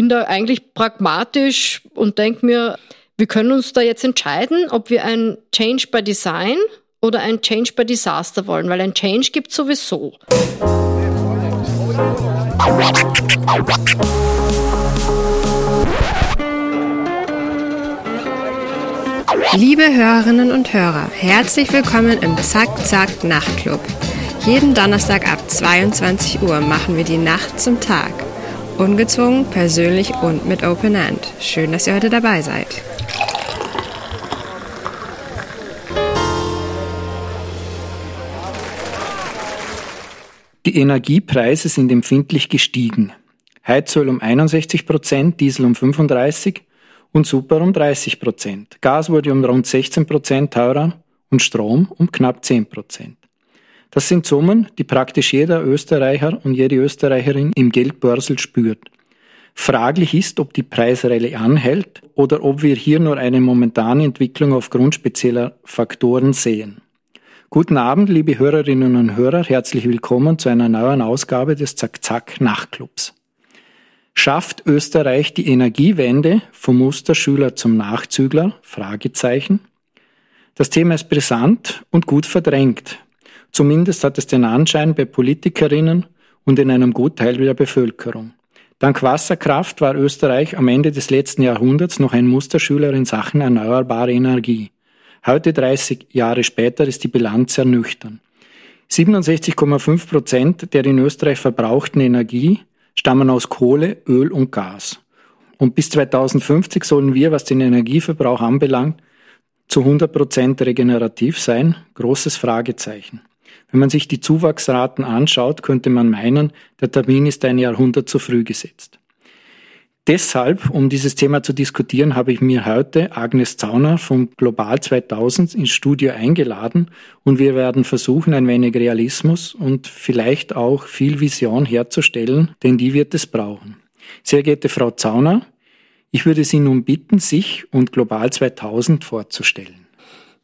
bin da eigentlich pragmatisch und denke mir, wir können uns da jetzt entscheiden, ob wir ein Change by Design oder ein Change by Disaster wollen, weil ein Change gibt sowieso. Liebe Hörerinnen und Hörer, herzlich willkommen im Zack Zack Nachtclub. Jeden Donnerstag ab 22 Uhr machen wir die Nacht zum Tag. Ungezwungen, persönlich und mit Open End. Schön, dass ihr heute dabei seid. Die Energiepreise sind empfindlich gestiegen. Heizöl um 61 Prozent, Diesel um 35 und Super um 30 Prozent. Gas wurde um rund 16 Prozent teurer und Strom um knapp 10 Prozent. Das sind Summen, die praktisch jeder Österreicher und jede Österreicherin im Geldbörsel spürt. Fraglich ist, ob die Preisrallye anhält oder ob wir hier nur eine momentane Entwicklung aufgrund spezieller Faktoren sehen. Guten Abend, liebe Hörerinnen und Hörer, herzlich willkommen zu einer neuen Ausgabe des Zack-Zack Nachtclubs. Schafft Österreich die Energiewende vom Musterschüler zum Nachzügler? Fragezeichen. Das Thema ist brisant und gut verdrängt. Zumindest hat es den Anschein bei Politikerinnen und in einem Gutteil der Bevölkerung. Dank Wasserkraft war Österreich am Ende des letzten Jahrhunderts noch ein Musterschüler in Sachen erneuerbare Energie. Heute, 30 Jahre später, ist die Bilanz ernüchtern. 67,5 Prozent der in Österreich verbrauchten Energie stammen aus Kohle, Öl und Gas. Und bis 2050 sollen wir, was den Energieverbrauch anbelangt, zu 100 Prozent regenerativ sein? Großes Fragezeichen. Wenn man sich die Zuwachsraten anschaut, könnte man meinen, der Termin ist ein Jahrhundert zu früh gesetzt. Deshalb, um dieses Thema zu diskutieren, habe ich mir heute Agnes Zauner von Global 2000 ins Studio eingeladen und wir werden versuchen, ein wenig Realismus und vielleicht auch viel Vision herzustellen, denn die wird es brauchen. Sehr geehrte Frau Zauner, ich würde Sie nun bitten, sich und Global 2000 vorzustellen.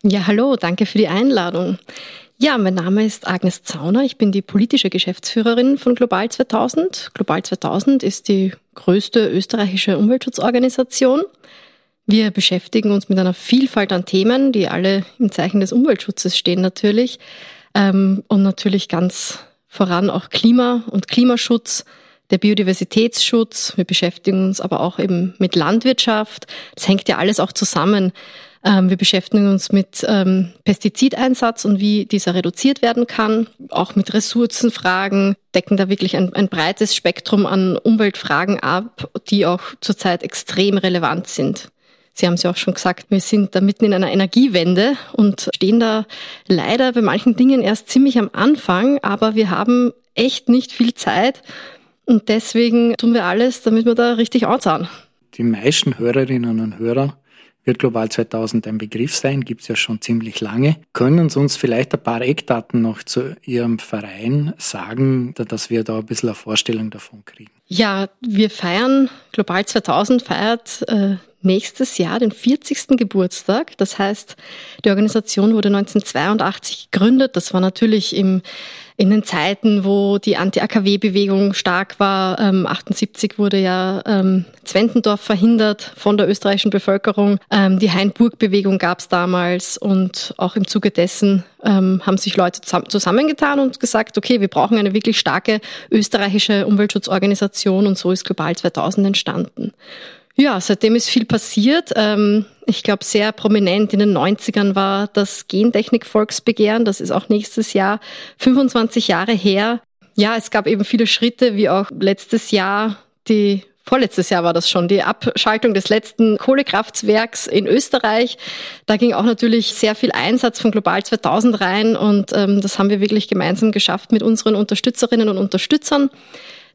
Ja, hallo, danke für die Einladung. Ja, mein Name ist Agnes Zauner. Ich bin die politische Geschäftsführerin von Global 2000. Global 2000 ist die größte österreichische Umweltschutzorganisation. Wir beschäftigen uns mit einer Vielfalt an Themen, die alle im Zeichen des Umweltschutzes stehen natürlich. Ähm, und natürlich ganz voran auch Klima und Klimaschutz, der Biodiversitätsschutz. Wir beschäftigen uns aber auch eben mit Landwirtschaft. Das hängt ja alles auch zusammen. Ähm, wir beschäftigen uns mit ähm, Pestizideinsatz und wie dieser reduziert werden kann, auch mit Ressourcenfragen, decken da wirklich ein, ein breites Spektrum an Umweltfragen ab, die auch zurzeit extrem relevant sind. Sie haben es ja auch schon gesagt, wir sind da mitten in einer Energiewende und stehen da leider bei manchen Dingen erst ziemlich am Anfang, aber wir haben echt nicht viel Zeit und deswegen tun wir alles, damit wir da richtig anzahlen. Die meisten Hörerinnen und Hörer wird Global 2000 ein Begriff sein, gibt es ja schon ziemlich lange. Können Sie uns vielleicht ein paar Eckdaten noch zu Ihrem Verein sagen, dass wir da ein bisschen eine Vorstellung davon kriegen? Ja, wir feiern, Global 2000 feiert äh, nächstes Jahr den 40. Geburtstag. Das heißt, die Organisation wurde 1982 gegründet. Das war natürlich im in den Zeiten, wo die Anti-AKW-Bewegung stark war. Ähm, 78 wurde ja ähm, Zwentendorf verhindert von der österreichischen Bevölkerung. Ähm, die Hainburg-Bewegung gab es damals und auch im Zuge dessen ähm, haben sich Leute zusammengetan und gesagt, okay, wir brauchen eine wirklich starke österreichische Umweltschutzorganisation und so ist Global 2000 entstanden. Ja, seitdem ist viel passiert. Ähm, ich glaube, sehr prominent in den 90ern war das Gentechnik-Volksbegehren. Das ist auch nächstes Jahr 25 Jahre her. Ja, es gab eben viele Schritte, wie auch letztes Jahr die Vorletztes Jahr war das schon, die Abschaltung des letzten Kohlekraftwerks in Österreich. Da ging auch natürlich sehr viel Einsatz von Global 2000 rein und ähm, das haben wir wirklich gemeinsam geschafft mit unseren Unterstützerinnen und Unterstützern.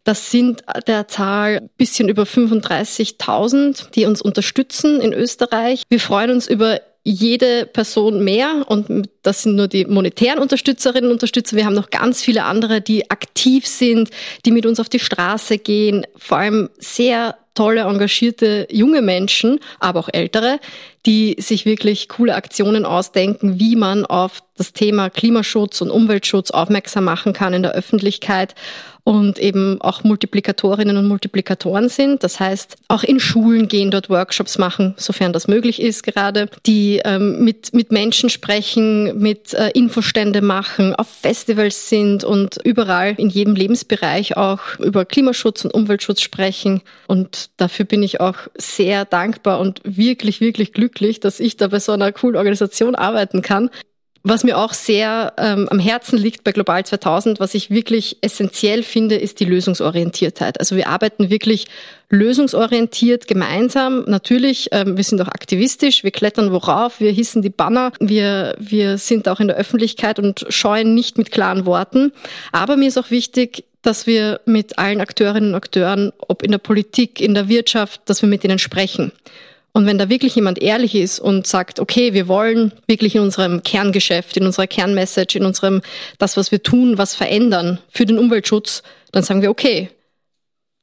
Das sind der Zahl bisschen über 35.000, die uns unterstützen in Österreich. Wir freuen uns über jede Person mehr und das sind nur die monetären Unterstützerinnen und Unterstützer. Wir haben noch ganz viele andere, die aktiv sind, die mit uns auf die Straße gehen, vor allem sehr tolle, engagierte junge Menschen, aber auch ältere, die sich wirklich coole Aktionen ausdenken, wie man auf das Thema Klimaschutz und Umweltschutz aufmerksam machen kann in der Öffentlichkeit und eben auch Multiplikatorinnen und Multiplikatoren sind. Das heißt, auch in Schulen gehen, dort Workshops machen, sofern das möglich ist gerade, die ähm, mit, mit Menschen sprechen, mit äh, Infostände machen, auf Festivals sind und überall in jedem Lebensbereich auch über Klimaschutz und Umweltschutz sprechen. Und dafür bin ich auch sehr dankbar und wirklich, wirklich glücklich, dass ich da bei so einer coolen Organisation arbeiten kann. Was mir auch sehr ähm, am Herzen liegt bei Global 2000, was ich wirklich essentiell finde, ist die Lösungsorientiertheit. Also wir arbeiten wirklich lösungsorientiert gemeinsam. Natürlich, ähm, wir sind auch aktivistisch, wir klettern worauf, wir hissen die Banner, wir, wir sind auch in der Öffentlichkeit und scheuen nicht mit klaren Worten. Aber mir ist auch wichtig, dass wir mit allen Akteurinnen und Akteuren, ob in der Politik, in der Wirtschaft, dass wir mit ihnen sprechen. Und wenn da wirklich jemand ehrlich ist und sagt, okay, wir wollen wirklich in unserem Kerngeschäft, in unserer Kernmessage, in unserem, das, was wir tun, was verändern für den Umweltschutz, dann sagen wir, okay,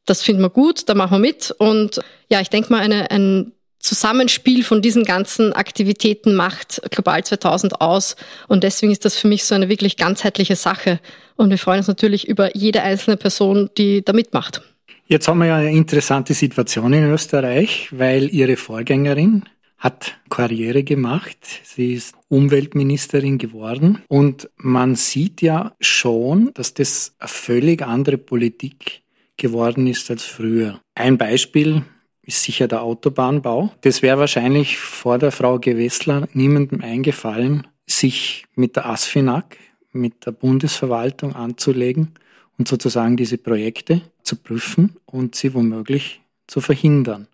das finden wir gut, da machen wir mit. Und ja, ich denke mal, eine, ein Zusammenspiel von diesen ganzen Aktivitäten macht Global 2000 aus. Und deswegen ist das für mich so eine wirklich ganzheitliche Sache. Und wir freuen uns natürlich über jede einzelne Person, die da mitmacht. Jetzt haben wir ja eine interessante Situation in Österreich, weil Ihre Vorgängerin hat Karriere gemacht. Sie ist Umweltministerin geworden und man sieht ja schon, dass das eine völlig andere Politik geworden ist als früher. Ein Beispiel ist sicher der Autobahnbau. Das wäre wahrscheinlich vor der Frau Gewessler niemandem eingefallen, sich mit der ASFINAG, mit der Bundesverwaltung anzulegen und sozusagen diese Projekte zu prüfen und sie womöglich zu verhindern.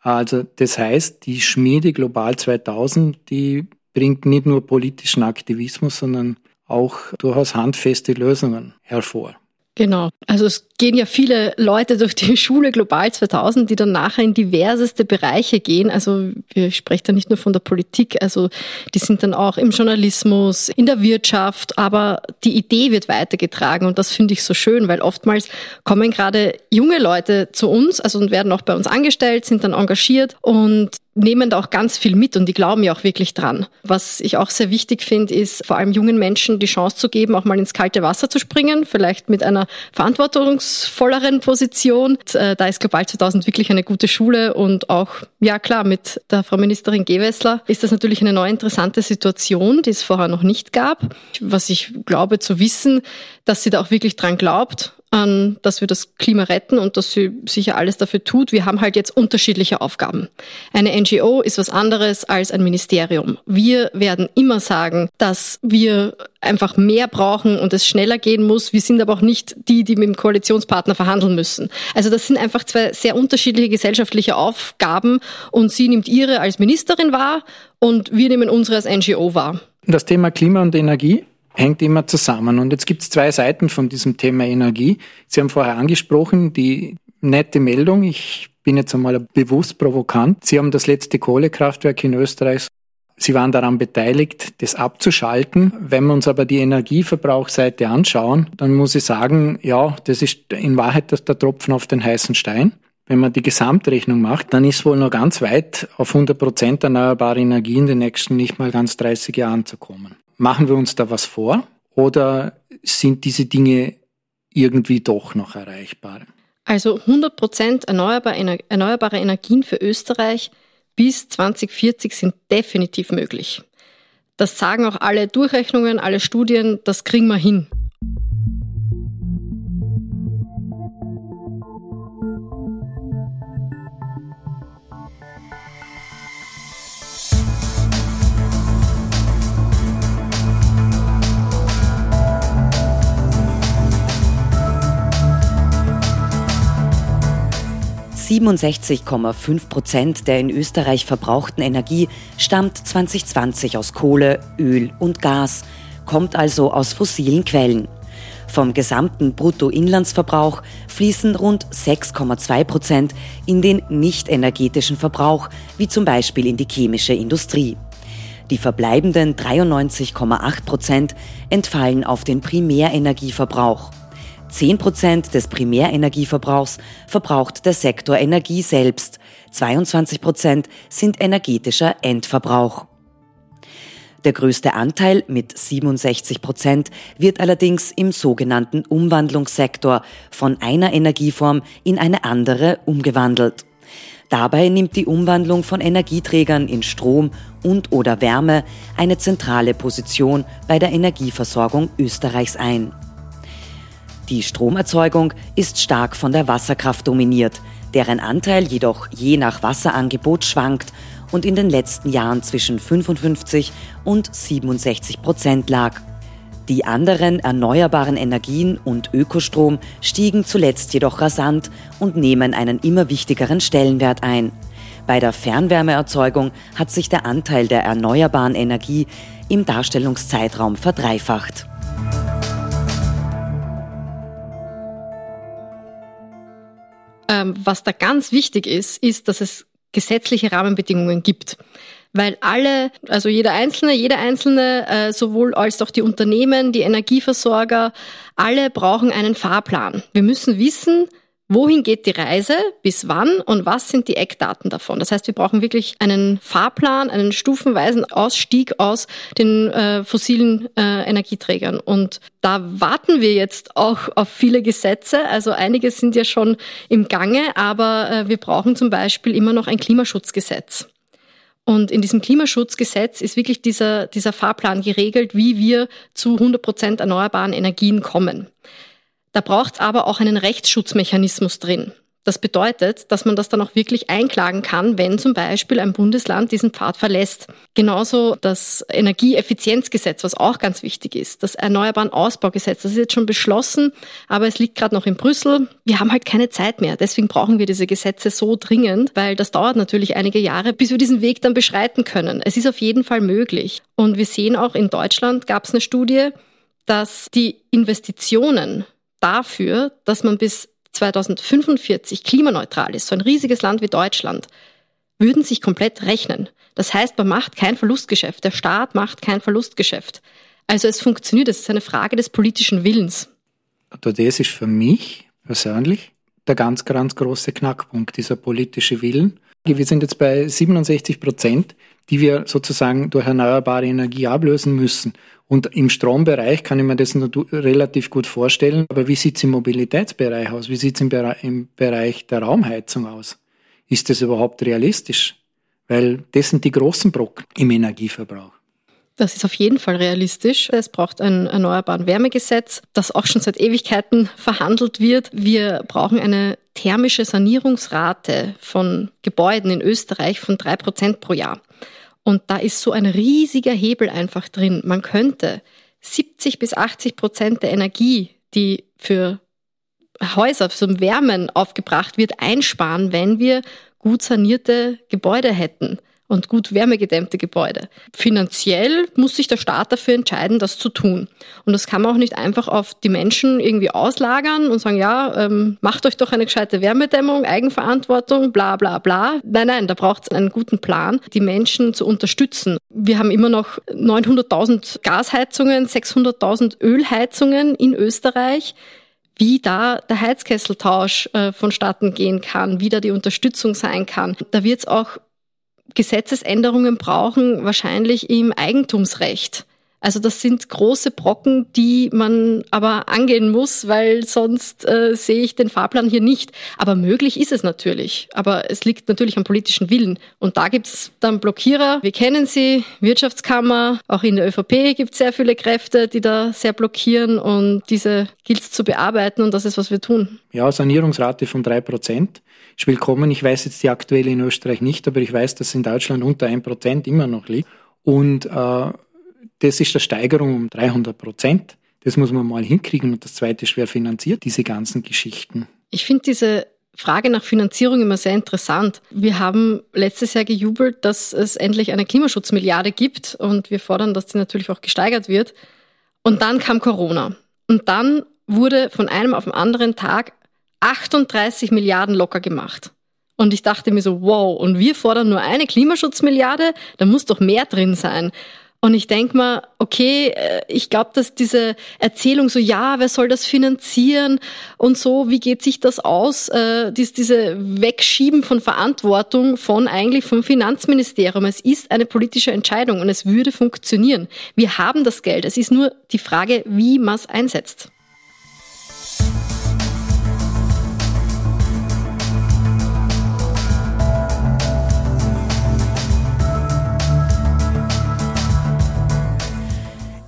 Also das heißt, die Schmiede Global 2000, die bringt nicht nur politischen Aktivismus, sondern auch durchaus handfeste Lösungen hervor. Genau. Also es gehen ja viele Leute durch die Schule Global 2000, die dann nachher in diverseste Bereiche gehen. Also wir sprechen da nicht nur von der Politik, also die sind dann auch im Journalismus, in der Wirtschaft, aber die Idee wird weitergetragen und das finde ich so schön, weil oftmals kommen gerade junge Leute zu uns, also und werden auch bei uns angestellt, sind dann engagiert und nehmen da auch ganz viel mit und die glauben ja auch wirklich dran. Was ich auch sehr wichtig finde, ist vor allem jungen Menschen die Chance zu geben, auch mal ins kalte Wasser zu springen, vielleicht mit einer verantwortungsvolleren Position. Äh, da ist Global 2000 wirklich eine gute Schule und auch, ja klar, mit der Frau Ministerin Gewessler ist das natürlich eine neue interessante Situation, die es vorher noch nicht gab. Was ich glaube zu wissen, dass sie da auch wirklich dran glaubt an, dass wir das Klima retten und dass sie sicher alles dafür tut. Wir haben halt jetzt unterschiedliche Aufgaben. Eine NGO ist was anderes als ein Ministerium. Wir werden immer sagen, dass wir einfach mehr brauchen und es schneller gehen muss. Wir sind aber auch nicht die, die mit dem Koalitionspartner verhandeln müssen. Also das sind einfach zwei sehr unterschiedliche gesellschaftliche Aufgaben und sie nimmt ihre als Ministerin wahr und wir nehmen unsere als NGO wahr. Das Thema Klima und Energie hängt immer zusammen. Und jetzt gibt es zwei Seiten von diesem Thema Energie. Sie haben vorher angesprochen, die nette Meldung. Ich bin jetzt einmal bewusst provokant. Sie haben das letzte Kohlekraftwerk in Österreich Sie waren daran beteiligt, das abzuschalten. Wenn wir uns aber die Energieverbrauchsseite anschauen, dann muss ich sagen, ja, das ist in Wahrheit der Tropfen auf den heißen Stein. Wenn man die Gesamtrechnung macht, dann ist wohl noch ganz weit auf 100 Prozent erneuerbare Energie in den nächsten nicht mal ganz 30 Jahren zu kommen. Machen wir uns da was vor oder sind diese Dinge irgendwie doch noch erreichbar? Also 100 Prozent erneuerbare, Energien für Österreich bis 2040 sind definitiv möglich. Das sagen auch alle Durchrechnungen, alle Studien, das kriegen wir hin. 67,5 Prozent der in Österreich verbrauchten Energie stammt 2020 aus Kohle, Öl und Gas, kommt also aus fossilen Quellen. Vom gesamten Bruttoinlandsverbrauch fließen rund 6,2 Prozent in den nicht energetischen Verbrauch, wie zum Beispiel in die chemische Industrie. Die verbleibenden 93,8 Prozent entfallen auf den Primärenergieverbrauch. 10 Prozent des Primärenergieverbrauchs verbraucht der Sektor Energie selbst. 22 Prozent sind energetischer Endverbrauch. Der größte Anteil mit 67 Prozent wird allerdings im sogenannten Umwandlungssektor von einer Energieform in eine andere umgewandelt. Dabei nimmt die Umwandlung von Energieträgern in Strom und oder Wärme eine zentrale Position bei der Energieversorgung Österreichs ein. Die Stromerzeugung ist stark von der Wasserkraft dominiert, deren Anteil jedoch je nach Wasserangebot schwankt und in den letzten Jahren zwischen 55 und 67 Prozent lag. Die anderen erneuerbaren Energien und Ökostrom stiegen zuletzt jedoch rasant und nehmen einen immer wichtigeren Stellenwert ein. Bei der Fernwärmeerzeugung hat sich der Anteil der erneuerbaren Energie im Darstellungszeitraum verdreifacht. Ähm, was da ganz wichtig ist, ist, dass es gesetzliche Rahmenbedingungen gibt. Weil alle, also jeder Einzelne, jeder Einzelne, äh, sowohl als auch die Unternehmen, die Energieversorger, alle brauchen einen Fahrplan. Wir müssen wissen, Wohin geht die Reise, bis wann und was sind die Eckdaten davon? Das heißt, wir brauchen wirklich einen Fahrplan, einen stufenweisen Ausstieg aus den äh, fossilen äh, Energieträgern. Und da warten wir jetzt auch auf viele Gesetze. Also einige sind ja schon im Gange, aber äh, wir brauchen zum Beispiel immer noch ein Klimaschutzgesetz. Und in diesem Klimaschutzgesetz ist wirklich dieser, dieser Fahrplan geregelt, wie wir zu 100 Prozent erneuerbaren Energien kommen. Da braucht es aber auch einen Rechtsschutzmechanismus drin. Das bedeutet, dass man das dann auch wirklich einklagen kann, wenn zum Beispiel ein Bundesland diesen Pfad verlässt. Genauso das Energieeffizienzgesetz, was auch ganz wichtig ist, das Erneuerbaren Ausbaugesetz, das ist jetzt schon beschlossen, aber es liegt gerade noch in Brüssel. Wir haben halt keine Zeit mehr. Deswegen brauchen wir diese Gesetze so dringend, weil das dauert natürlich einige Jahre, bis wir diesen Weg dann beschreiten können. Es ist auf jeden Fall möglich. Und wir sehen auch in Deutschland gab es eine Studie, dass die Investitionen dafür, dass man bis 2045 klimaneutral ist, so ein riesiges Land wie Deutschland, würden sich komplett rechnen. Das heißt, man macht kein Verlustgeschäft. Der Staat macht kein Verlustgeschäft. Also es funktioniert. Es ist eine Frage des politischen Willens. Das ist für mich persönlich der ganz, ganz große Knackpunkt, dieser politische Willen. Wir sind jetzt bei 67 Prozent, die wir sozusagen durch erneuerbare Energie ablösen müssen. Und im Strombereich kann ich mir das relativ gut vorstellen. Aber wie sieht es im Mobilitätsbereich aus? Wie sieht es im, im Bereich der Raumheizung aus? Ist das überhaupt realistisch? Weil das sind die großen Brocken im Energieverbrauch. Das ist auf jeden Fall realistisch. Es braucht ein erneuerbaren Wärmegesetz, das auch schon seit Ewigkeiten verhandelt wird. Wir brauchen eine thermische Sanierungsrate von Gebäuden in Österreich von drei Prozent pro Jahr. Und da ist so ein riesiger Hebel einfach drin. Man könnte 70 bis 80 Prozent der Energie, die für Häuser, für Wärmen aufgebracht wird, einsparen, wenn wir gut sanierte Gebäude hätten und gut wärmegedämmte Gebäude. Finanziell muss sich der Staat dafür entscheiden, das zu tun. Und das kann man auch nicht einfach auf die Menschen irgendwie auslagern und sagen, ja, ähm, macht euch doch eine gescheite Wärmedämmung, Eigenverantwortung, bla bla bla. Nein, nein, da braucht es einen guten Plan, die Menschen zu unterstützen. Wir haben immer noch 900.000 Gasheizungen, 600.000 Ölheizungen in Österreich wie da der Heizkesseltausch äh, vonstatten gehen kann, wie da die Unterstützung sein kann. Da wird es auch Gesetzesänderungen brauchen, wahrscheinlich im Eigentumsrecht. Also das sind große Brocken, die man aber angehen muss, weil sonst äh, sehe ich den Fahrplan hier nicht. Aber möglich ist es natürlich. Aber es liegt natürlich am politischen Willen. Und da gibt's dann Blockierer. Wir kennen sie, Wirtschaftskammer. Auch in der ÖVP gibt es sehr viele Kräfte, die da sehr blockieren. Und diese gilt es zu bearbeiten. Und das ist, was wir tun. Ja, Sanierungsrate von drei Prozent ist willkommen. Ich weiß jetzt die aktuelle in Österreich nicht, aber ich weiß, dass in Deutschland unter ein Prozent immer noch liegt. Und äh, das ist eine Steigerung um 300 Prozent. Das muss man mal hinkriegen. Und das Zweite ist, wer finanziert diese ganzen Geschichten? Ich finde diese Frage nach Finanzierung immer sehr interessant. Wir haben letztes Jahr gejubelt, dass es endlich eine Klimaschutzmilliarde gibt und wir fordern, dass die natürlich auch gesteigert wird. Und dann kam Corona. Und dann wurde von einem auf den anderen Tag 38 Milliarden locker gemacht. Und ich dachte mir so, wow, und wir fordern nur eine Klimaschutzmilliarde, da muss doch mehr drin sein. Und ich denke mal, okay, äh, ich glaube, dass diese Erzählung so, ja, wer soll das finanzieren und so, wie geht sich das aus, äh, dies, diese Wegschieben von Verantwortung von eigentlich vom Finanzministerium. Es ist eine politische Entscheidung und es würde funktionieren. Wir haben das Geld. Es ist nur die Frage, wie man es einsetzt.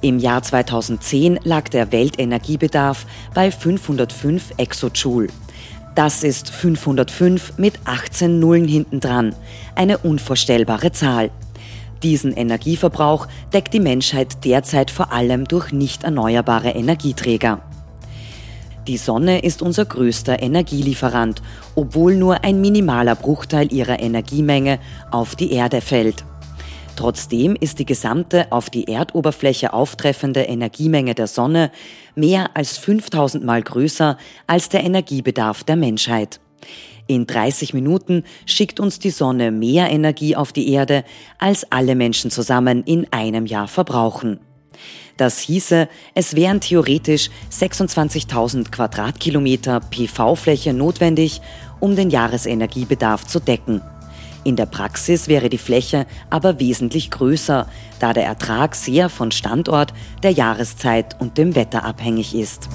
Im Jahr 2010 lag der Weltenergiebedarf bei 505 Exojoule. Das ist 505 mit 18 Nullen hintendran. Eine unvorstellbare Zahl. Diesen Energieverbrauch deckt die Menschheit derzeit vor allem durch nicht erneuerbare Energieträger. Die Sonne ist unser größter Energielieferant, obwohl nur ein minimaler Bruchteil ihrer Energiemenge auf die Erde fällt. Trotzdem ist die gesamte auf die Erdoberfläche auftreffende Energiemenge der Sonne mehr als 5000 Mal größer als der Energiebedarf der Menschheit. In 30 Minuten schickt uns die Sonne mehr Energie auf die Erde, als alle Menschen zusammen in einem Jahr verbrauchen. Das hieße, es wären theoretisch 26.000 Quadratkilometer PV-Fläche notwendig, um den Jahresenergiebedarf zu decken. In der Praxis wäre die Fläche aber wesentlich größer, da der Ertrag sehr von Standort, der Jahreszeit und dem Wetter abhängig ist.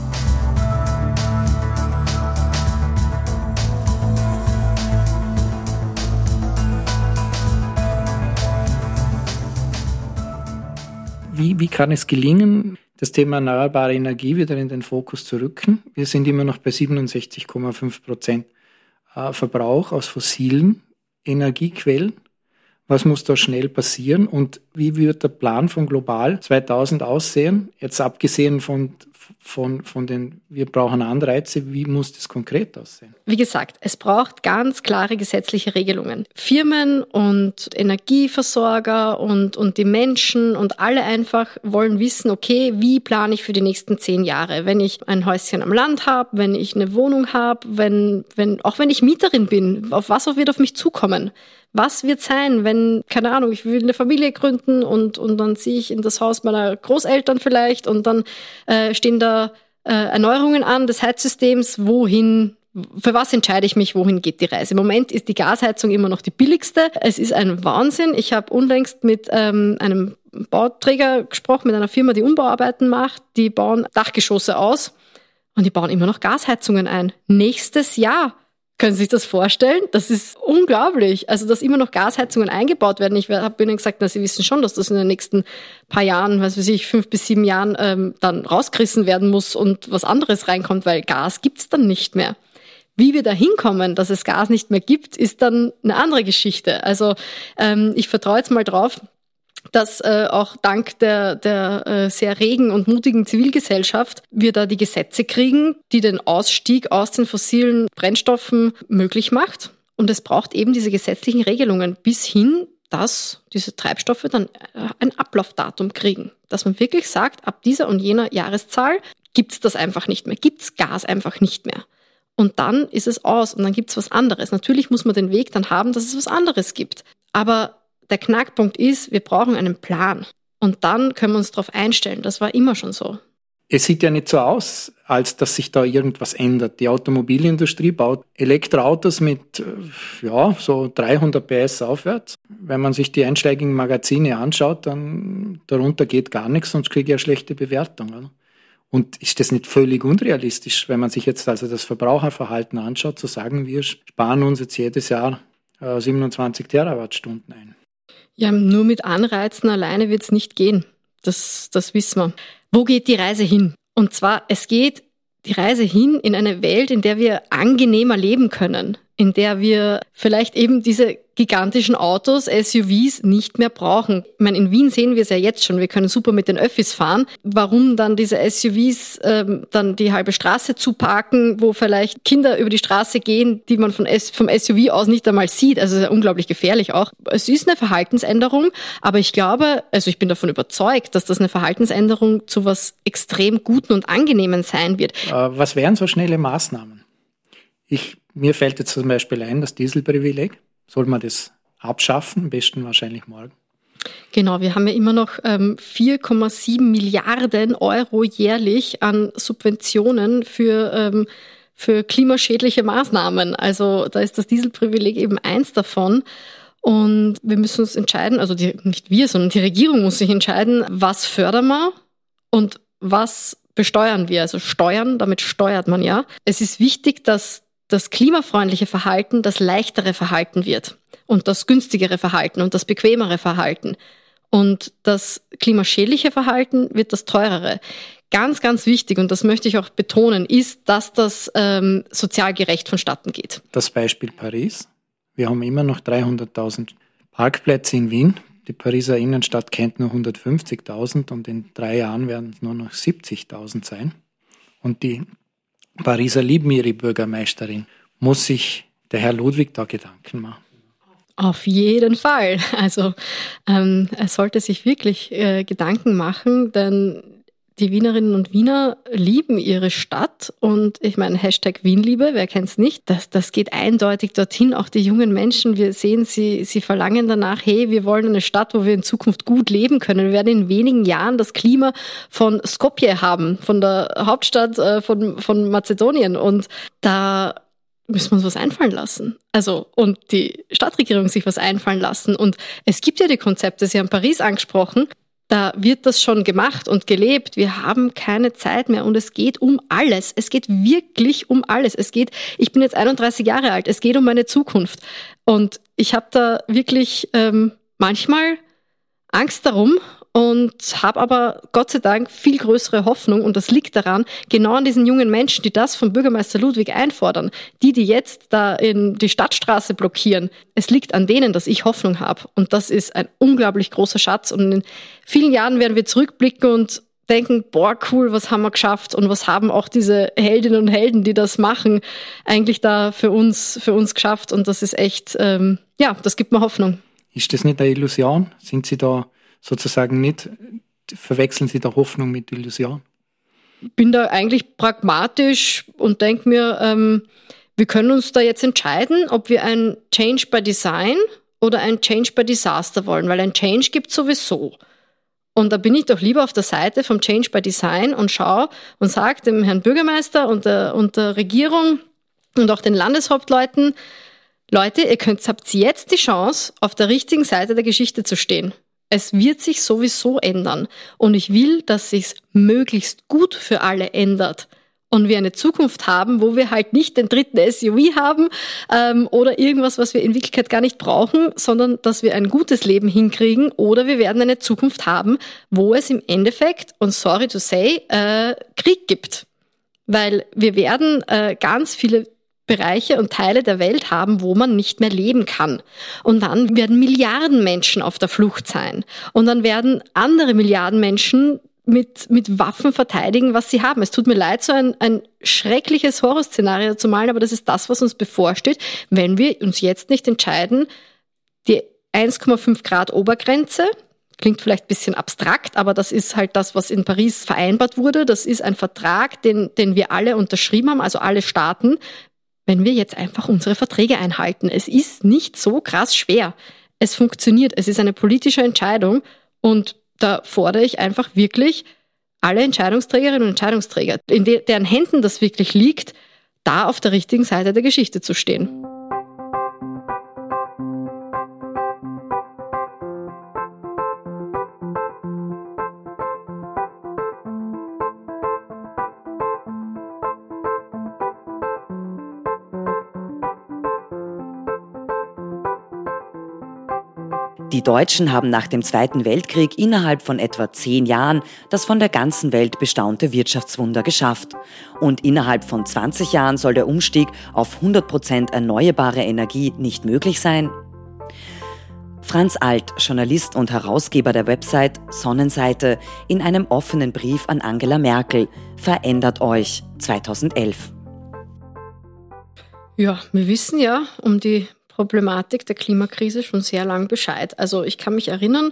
Wie, wie kann es gelingen, das Thema erneuerbare Energie wieder in den Fokus zu rücken? Wir sind immer noch bei 67,5 Prozent äh, Verbrauch aus fossilen Energiequellen. Was muss da schnell passieren und wie wird der Plan von Global 2000 aussehen? Jetzt abgesehen von, von, von den, wir brauchen Anreize, wie muss das konkret aussehen? Wie gesagt, es braucht ganz klare gesetzliche Regelungen. Firmen und Energieversorger und, und die Menschen und alle einfach wollen wissen, okay, wie plane ich für die nächsten zehn Jahre? Wenn ich ein Häuschen am Land habe, wenn ich eine Wohnung habe, wenn, wenn, auch wenn ich Mieterin bin, auf was wird auf mich zukommen? Was wird sein, wenn, keine Ahnung, ich will eine Familie gründen und, und dann ziehe ich in das Haus meiner Großeltern vielleicht und dann äh, stehen da äh, Erneuerungen an des Heizsystems, wohin für was entscheide ich mich, wohin geht die Reise? Im Moment ist die Gasheizung immer noch die billigste. Es ist ein Wahnsinn. Ich habe unlängst mit ähm, einem Bauträger gesprochen, mit einer Firma, die Umbauarbeiten macht. Die bauen Dachgeschosse aus und die bauen immer noch Gasheizungen ein. Nächstes Jahr können Sie sich das vorstellen? Das ist unglaublich. Also, dass immer noch Gasheizungen eingebaut werden. Ich habe Ihnen gesagt, na, Sie wissen schon, dass das in den nächsten paar Jahren, was weiß ich, fünf bis sieben Jahren ähm, dann rausgerissen werden muss und was anderes reinkommt, weil Gas gibt's dann nicht mehr. Wie wir da hinkommen, dass es Gas nicht mehr gibt, ist dann eine andere Geschichte. Also ähm, ich vertraue jetzt mal drauf, dass äh, auch dank der, der äh, sehr regen und mutigen Zivilgesellschaft wir da die Gesetze kriegen, die den Ausstieg aus den fossilen Brennstoffen möglich macht. Und es braucht eben diese gesetzlichen Regelungen bis hin, dass diese Treibstoffe dann äh, ein Ablaufdatum kriegen. Dass man wirklich sagt, ab dieser und jener Jahreszahl gibt's das einfach nicht mehr, gibt's Gas einfach nicht mehr. Und dann ist es aus und dann gibt's was anderes. Natürlich muss man den Weg dann haben, dass es was anderes gibt. Aber der Knackpunkt ist, wir brauchen einen Plan. Und dann können wir uns darauf einstellen. Das war immer schon so. Es sieht ja nicht so aus, als dass sich da irgendwas ändert. Die Automobilindustrie baut Elektroautos mit, äh, ja, so 300 PS aufwärts. Wenn man sich die einschlägigen Magazine anschaut, dann darunter geht gar nichts, sonst kriege ich ja schlechte Bewertungen. Und ist das nicht völlig unrealistisch, wenn man sich jetzt also das Verbraucherverhalten anschaut, zu sagen, wir sparen uns jetzt jedes Jahr 27 äh, Terawattstunden ein? Ja, nur mit Anreizen alleine wird es nicht gehen. Das, das wissen wir. Wo geht die Reise hin? Und zwar, es geht die Reise hin in eine Welt, in der wir angenehmer leben können, in der wir vielleicht eben diese gigantischen Autos, SUVs nicht mehr brauchen. Ich meine, in Wien sehen wir es ja jetzt schon, wir können super mit den Öffis fahren. Warum dann diese SUVs ähm, dann die halbe Straße zuparken, wo vielleicht Kinder über die Straße gehen, die man von S vom SUV aus nicht einmal sieht? Also ist ja unglaublich gefährlich auch. Es ist eine Verhaltensänderung, aber ich glaube, also ich bin davon überzeugt, dass das eine Verhaltensänderung zu was extrem Guten und Angenehmen sein wird. Äh, was wären so schnelle Maßnahmen? Ich, mir fällt jetzt zum Beispiel ein, das Dieselprivileg. Soll man das abschaffen? Am besten wahrscheinlich morgen. Genau, wir haben ja immer noch ähm, 4,7 Milliarden Euro jährlich an Subventionen für, ähm, für klimaschädliche Maßnahmen. Also da ist das Dieselprivileg eben eins davon. Und wir müssen uns entscheiden, also die, nicht wir, sondern die Regierung muss sich entscheiden, was fördern wir und was besteuern wir. Also steuern, damit steuert man ja. Es ist wichtig, dass das klimafreundliche Verhalten das leichtere Verhalten wird und das günstigere Verhalten und das bequemere Verhalten. Und das klimaschädliche Verhalten wird das teurere. Ganz, ganz wichtig, und das möchte ich auch betonen, ist, dass das ähm, sozial gerecht vonstatten geht. Das Beispiel Paris. Wir haben immer noch 300.000 Parkplätze in Wien. Die Pariser Innenstadt kennt nur 150.000 und in drei Jahren werden es nur noch 70.000 sein. Und die Pariser lieben ihre Bürgermeisterin. Muss sich der Herr Ludwig da Gedanken machen? Auf jeden Fall. Also ähm, er sollte sich wirklich äh, Gedanken machen, denn die Wienerinnen und Wiener lieben ihre Stadt und ich meine, Hashtag Wienliebe, wer kennt's nicht? Das, das geht eindeutig dorthin. Auch die jungen Menschen, wir sehen sie, sie verlangen danach, hey, wir wollen eine Stadt, wo wir in Zukunft gut leben können. Wir werden in wenigen Jahren das Klima von Skopje haben, von der Hauptstadt äh, von, von Mazedonien und da müssen wir uns was einfallen lassen. Also, und die Stadtregierung sich was einfallen lassen. Und es gibt ja die Konzepte, Sie haben Paris angesprochen, da wird das schon gemacht und gelebt. Wir haben keine Zeit mehr und es geht um alles. Es geht wirklich um alles. Es geht, ich bin jetzt 31 Jahre alt, es geht um meine Zukunft. Und ich habe da wirklich ähm, manchmal Angst darum und habe aber Gott sei Dank viel größere Hoffnung und das liegt daran, genau an diesen jungen Menschen, die das vom Bürgermeister Ludwig einfordern, die, die jetzt da in die Stadtstraße blockieren. Es liegt an denen, dass ich Hoffnung habe und das ist ein unglaublich großer Schatz und in vielen Jahren werden wir zurückblicken und denken, boah, cool, was haben wir geschafft und was haben auch diese Heldinnen und Helden, die das machen, eigentlich da für uns, für uns geschafft und das ist echt, ähm, ja, das gibt mir Hoffnung. Ist das nicht eine Illusion? Sind Sie da sozusagen nicht, verwechseln Sie da Hoffnung mit Illusion? Bin da eigentlich pragmatisch und denke mir, ähm, wir können uns da jetzt entscheiden, ob wir ein Change by Design oder ein Change by Disaster wollen, weil ein Change gibt sowieso. Und da bin ich doch lieber auf der Seite vom Change by Design und schaue und sage dem Herrn Bürgermeister und der, und der Regierung und auch den Landeshauptleuten, Leute, ihr könnt, habt jetzt die Chance, auf der richtigen Seite der Geschichte zu stehen. Es wird sich sowieso ändern. Und ich will, dass sich's möglichst gut für alle ändert. Und wir eine Zukunft haben, wo wir halt nicht den dritten SUV haben ähm, oder irgendwas, was wir in Wirklichkeit gar nicht brauchen, sondern dass wir ein gutes Leben hinkriegen oder wir werden eine Zukunft haben, wo es im Endeffekt, und sorry to say, äh, Krieg gibt. Weil wir werden äh, ganz viele Bereiche und Teile der Welt haben, wo man nicht mehr leben kann. Und dann werden Milliarden Menschen auf der Flucht sein. Und dann werden andere Milliarden Menschen mit, mit Waffen verteidigen, was sie haben. Es tut mir leid, so ein, ein schreckliches Horrorszenario zu malen, aber das ist das, was uns bevorsteht, wenn wir uns jetzt nicht entscheiden, die 1,5 Grad Obergrenze, klingt vielleicht ein bisschen abstrakt, aber das ist halt das, was in Paris vereinbart wurde. Das ist ein Vertrag, den, den wir alle unterschrieben haben, also alle Staaten wenn wir jetzt einfach unsere Verträge einhalten. Es ist nicht so krass schwer. Es funktioniert. Es ist eine politische Entscheidung und da fordere ich einfach wirklich alle Entscheidungsträgerinnen und Entscheidungsträger, in deren Händen das wirklich liegt, da auf der richtigen Seite der Geschichte zu stehen. Die Deutschen haben nach dem Zweiten Weltkrieg innerhalb von etwa zehn Jahren das von der ganzen Welt bestaunte Wirtschaftswunder geschafft. Und innerhalb von 20 Jahren soll der Umstieg auf 100 Prozent erneuerbare Energie nicht möglich sein? Franz Alt, Journalist und Herausgeber der Website Sonnenseite, in einem offenen Brief an Angela Merkel, verändert euch 2011. Ja, wir wissen ja um die Problematik der Klimakrise schon sehr lang Bescheid. Also ich kann mich erinnern,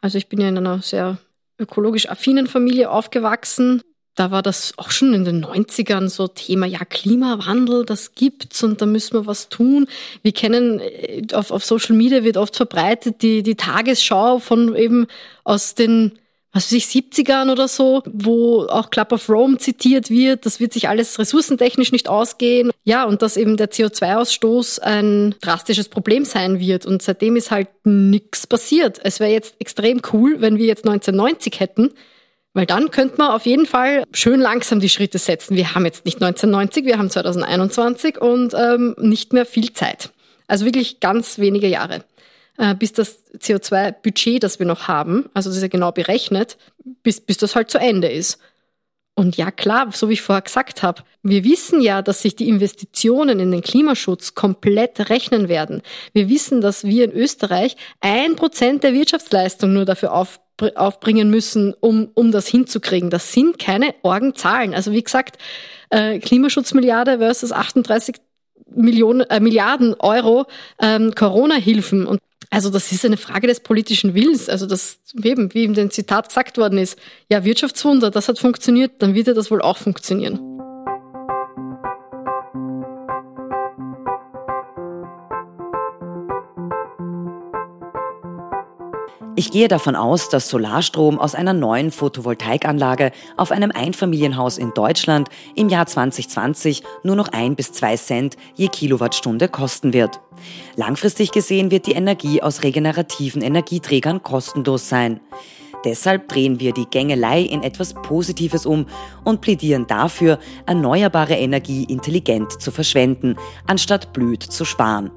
also ich bin ja in einer sehr ökologisch affinen Familie aufgewachsen. da war das auch schon in den 90ern so Thema, ja, Klimawandel, das gibt's und da müssen wir was tun. Wir kennen, äh, auf, auf Social Media wird oft verbreitet die, die Tagesschau von eben aus den was weiß ich, 70ern oder so, wo auch Club of Rome zitiert wird. Das wird sich alles ressourcentechnisch nicht ausgehen. Ja, und dass eben der CO2-Ausstoß ein drastisches Problem sein wird. Und seitdem ist halt nichts passiert. Es wäre jetzt extrem cool, wenn wir jetzt 1990 hätten, weil dann könnte man auf jeden Fall schön langsam die Schritte setzen. Wir haben jetzt nicht 1990, wir haben 2021 und ähm, nicht mehr viel Zeit. Also wirklich ganz wenige Jahre, bis das CO2-Budget, das wir noch haben, also das ist ja genau berechnet, bis, bis das halt zu Ende ist. Und ja, klar, so wie ich vorher gesagt habe, wir wissen ja, dass sich die Investitionen in den Klimaschutz komplett rechnen werden. Wir wissen, dass wir in Österreich ein Prozent der Wirtschaftsleistung nur dafür auf, aufbringen müssen, um, um das hinzukriegen. Das sind keine Orgenzahlen. Also wie gesagt, äh, Klimaschutzmilliarde versus 38 Millionen, äh, Milliarden Euro ähm, Corona-Hilfen. Und also das ist eine Frage des politischen Willens. Also das eben, wie in dem Zitat gesagt worden ist, ja, Wirtschaftswunder, das hat funktioniert, dann wird ja das wohl auch funktionieren. Ich gehe davon aus, dass Solarstrom aus einer neuen Photovoltaikanlage auf einem Einfamilienhaus in Deutschland im Jahr 2020 nur noch ein bis zwei Cent je Kilowattstunde kosten wird. Langfristig gesehen wird die Energie aus regenerativen Energieträgern kostenlos sein. Deshalb drehen wir die Gängelei in etwas Positives um und plädieren dafür, erneuerbare Energie intelligent zu verschwenden, anstatt blöd zu sparen.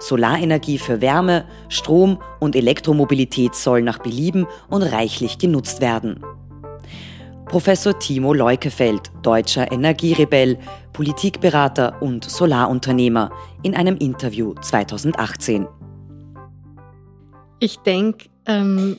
Solarenergie für Wärme, Strom und Elektromobilität soll nach Belieben und reichlich genutzt werden. Professor Timo Leukefeld, deutscher Energierebell, Politikberater und Solarunternehmer, in einem Interview 2018. Ich denke, ähm,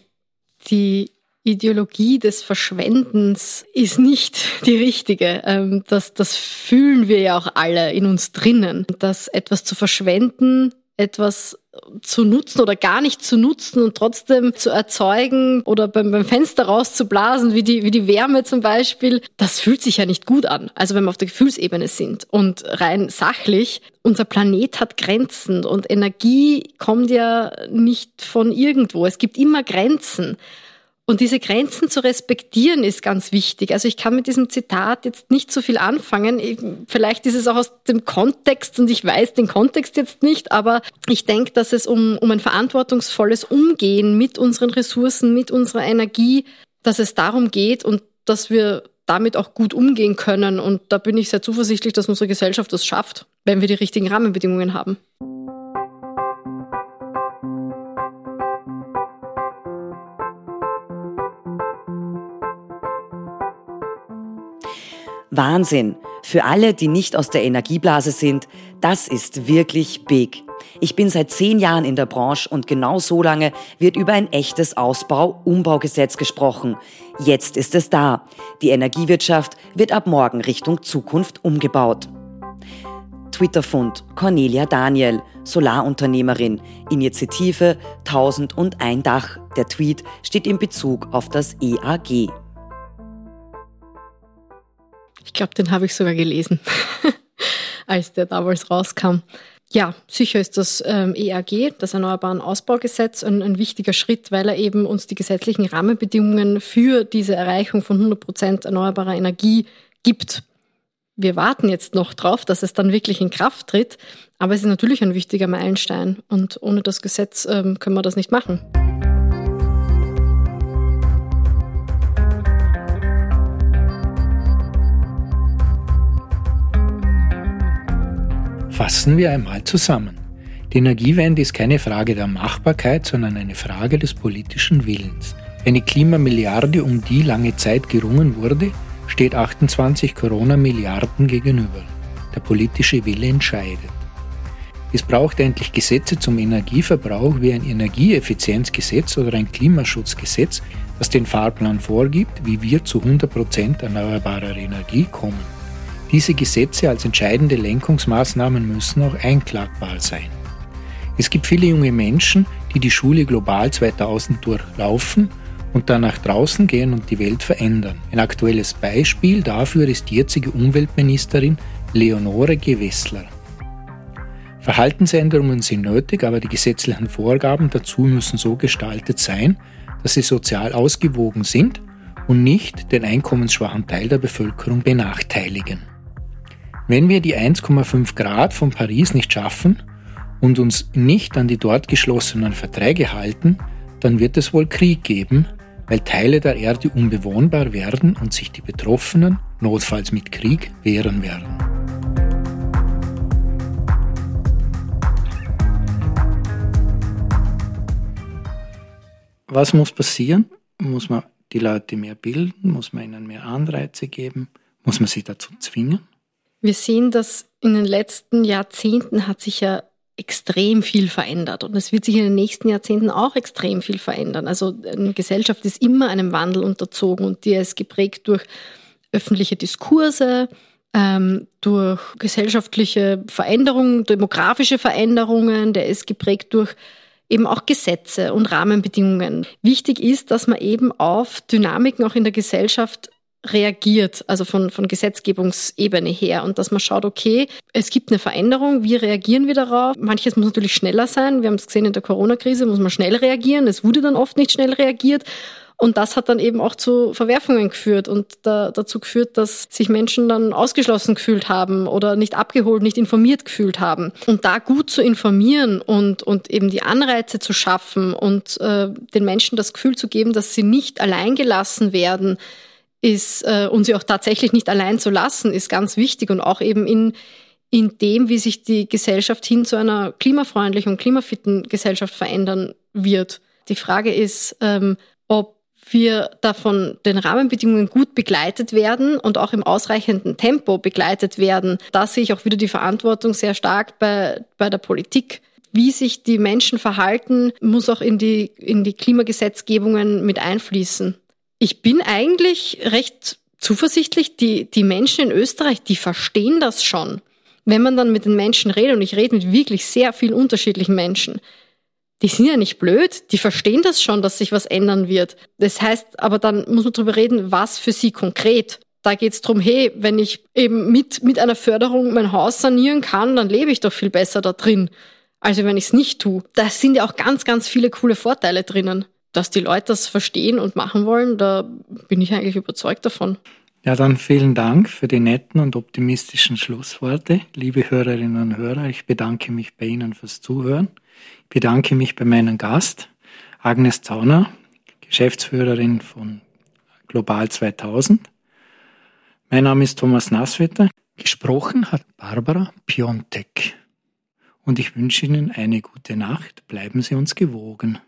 die Ideologie des Verschwendens ist nicht die richtige. Ähm, das, das fühlen wir ja auch alle in uns drinnen. Dass etwas zu verschwenden, etwas zu nutzen oder gar nicht zu nutzen und trotzdem zu erzeugen oder beim, beim Fenster rauszublasen, wie die, wie die Wärme zum Beispiel, das fühlt sich ja nicht gut an. Also wenn wir auf der Gefühlsebene sind und rein sachlich, unser Planet hat Grenzen und Energie kommt ja nicht von irgendwo. Es gibt immer Grenzen. Und diese Grenzen zu respektieren ist ganz wichtig. Also ich kann mit diesem Zitat jetzt nicht so viel anfangen. Vielleicht ist es auch aus dem Kontext und ich weiß den Kontext jetzt nicht, aber ich denke, dass es um, um ein verantwortungsvolles Umgehen mit unseren Ressourcen, mit unserer Energie, dass es darum geht und dass wir damit auch gut umgehen können. Und da bin ich sehr zuversichtlich, dass unsere Gesellschaft das schafft, wenn wir die richtigen Rahmenbedingungen haben. Wahnsinn. Für alle, die nicht aus der Energieblase sind, das ist wirklich big. Ich bin seit zehn Jahren in der Branche und genau so lange wird über ein echtes Ausbau-Umbaugesetz gesprochen. Jetzt ist es da. Die Energiewirtschaft wird ab morgen Richtung Zukunft umgebaut. Twitter-Fund Cornelia Daniel, Solarunternehmerin, Initiative 1001 Dach. Der Tweet steht in Bezug auf das EAG. Ich glaube, den habe ich sogar gelesen, als der damals rauskam. Ja, sicher ist das ähm, EAG, das Erneuerbaren Ausbaugesetz, ein, ein, wichtiger Schritt, weil er eben uns die gesetzlichen Rahmenbedingungen für diese Erreichung von 100 Prozent erneuerbarer Energie gibt. Wir warten jetzt noch drauf, dass es dann wirklich in Kraft tritt, aber es ist natürlich ein wichtiger Meilenstein und ohne das Gesetz ähm, können wir das nicht machen. Fassen wir einmal zusammen. Die Energiewende ist keine Frage der Machbarkeit, sondern eine Frage des politischen Willens. Eine Klimamilliarde, um die lange Zeit gerungen wurde, steht 28 Corona-Milliarden gegenüber. Der politische Wille entscheidet. Es braucht endlich Gesetze zum Energieverbrauch wie ein Energieeffizienzgesetz oder ein Klimaschutzgesetz, das den Fahrplan vorgibt, wie wir zu 100% erneuerbarer Energie kommen. Diese Gesetze als entscheidende Lenkungsmaßnahmen müssen auch einklagbar sein. Es gibt viele junge Menschen, die die Schule Global 2000 durchlaufen und dann nach draußen gehen und die Welt verändern. Ein aktuelles Beispiel dafür ist die jetzige Umweltministerin Leonore Gewessler. Verhaltensänderungen sind nötig, aber die gesetzlichen Vorgaben dazu müssen so gestaltet sein, dass sie sozial ausgewogen sind und nicht den einkommensschwachen Teil der Bevölkerung benachteiligen. Wenn wir die 1,5 Grad von Paris nicht schaffen und uns nicht an die dort geschlossenen Verträge halten, dann wird es wohl Krieg geben, weil Teile der Erde unbewohnbar werden und sich die Betroffenen, notfalls mit Krieg, wehren werden. Was muss passieren? Muss man die Leute mehr bilden? Muss man ihnen mehr Anreize geben? Muss man sie dazu zwingen? Wir sehen, dass in den letzten Jahrzehnten hat sich ja extrem viel verändert und es wird sich in den nächsten Jahrzehnten auch extrem viel verändern. Also eine Gesellschaft ist immer einem Wandel unterzogen und die ist geprägt durch öffentliche Diskurse, ähm, durch gesellschaftliche Veränderungen, demografische Veränderungen, der ist geprägt durch eben auch Gesetze und Rahmenbedingungen. Wichtig ist, dass man eben auf Dynamiken auch in der Gesellschaft reagiert, also von, von Gesetzgebungsebene her und dass man schaut, okay, es gibt eine Veränderung, wie reagieren wir darauf? Manches muss natürlich schneller sein. Wir haben es gesehen in der Corona-Krise, muss man schnell reagieren. Es wurde dann oft nicht schnell reagiert. Und das hat dann eben auch zu Verwerfungen geführt und da, dazu geführt, dass sich Menschen dann ausgeschlossen gefühlt haben oder nicht abgeholt, nicht informiert gefühlt haben. Und da gut zu informieren und, und eben die Anreize zu schaffen und äh, den Menschen das Gefühl zu geben, dass sie nicht allein gelassen werden, ist, äh, und sie auch tatsächlich nicht allein zu lassen, ist ganz wichtig und auch eben in, in dem, wie sich die Gesellschaft hin zu einer klimafreundlichen und klimafitten Gesellschaft verändern wird. Die Frage ist, ähm, ob wir davon den Rahmenbedingungen gut begleitet werden und auch im ausreichenden Tempo begleitet werden. Da sehe ich auch wieder die Verantwortung sehr stark bei, bei der Politik. Wie sich die Menschen verhalten, muss auch in die, in die Klimagesetzgebungen mit einfließen. Ich bin eigentlich recht zuversichtlich, die, die Menschen in Österreich, die verstehen das schon. Wenn man dann mit den Menschen redet, und ich rede mit wirklich sehr vielen unterschiedlichen Menschen, die sind ja nicht blöd, die verstehen das schon, dass sich was ändern wird. Das heißt, aber dann muss man darüber reden, was für sie konkret. Da geht es darum, hey, wenn ich eben mit, mit einer Förderung mein Haus sanieren kann, dann lebe ich doch viel besser da drin, als wenn ich es nicht tue. Da sind ja auch ganz, ganz viele coole Vorteile drinnen. Dass die Leute das verstehen und machen wollen, da bin ich eigentlich überzeugt davon. Ja, dann vielen Dank für die netten und optimistischen Schlussworte. Liebe Hörerinnen und Hörer, ich bedanke mich bei Ihnen fürs Zuhören bedanke mich bei meinem Gast, Agnes Zauner, Geschäftsführerin von Global 2000. Mein Name ist Thomas Nasswetter. Gesprochen hat Barbara Piontek. Und ich wünsche Ihnen eine gute Nacht. Bleiben Sie uns gewogen.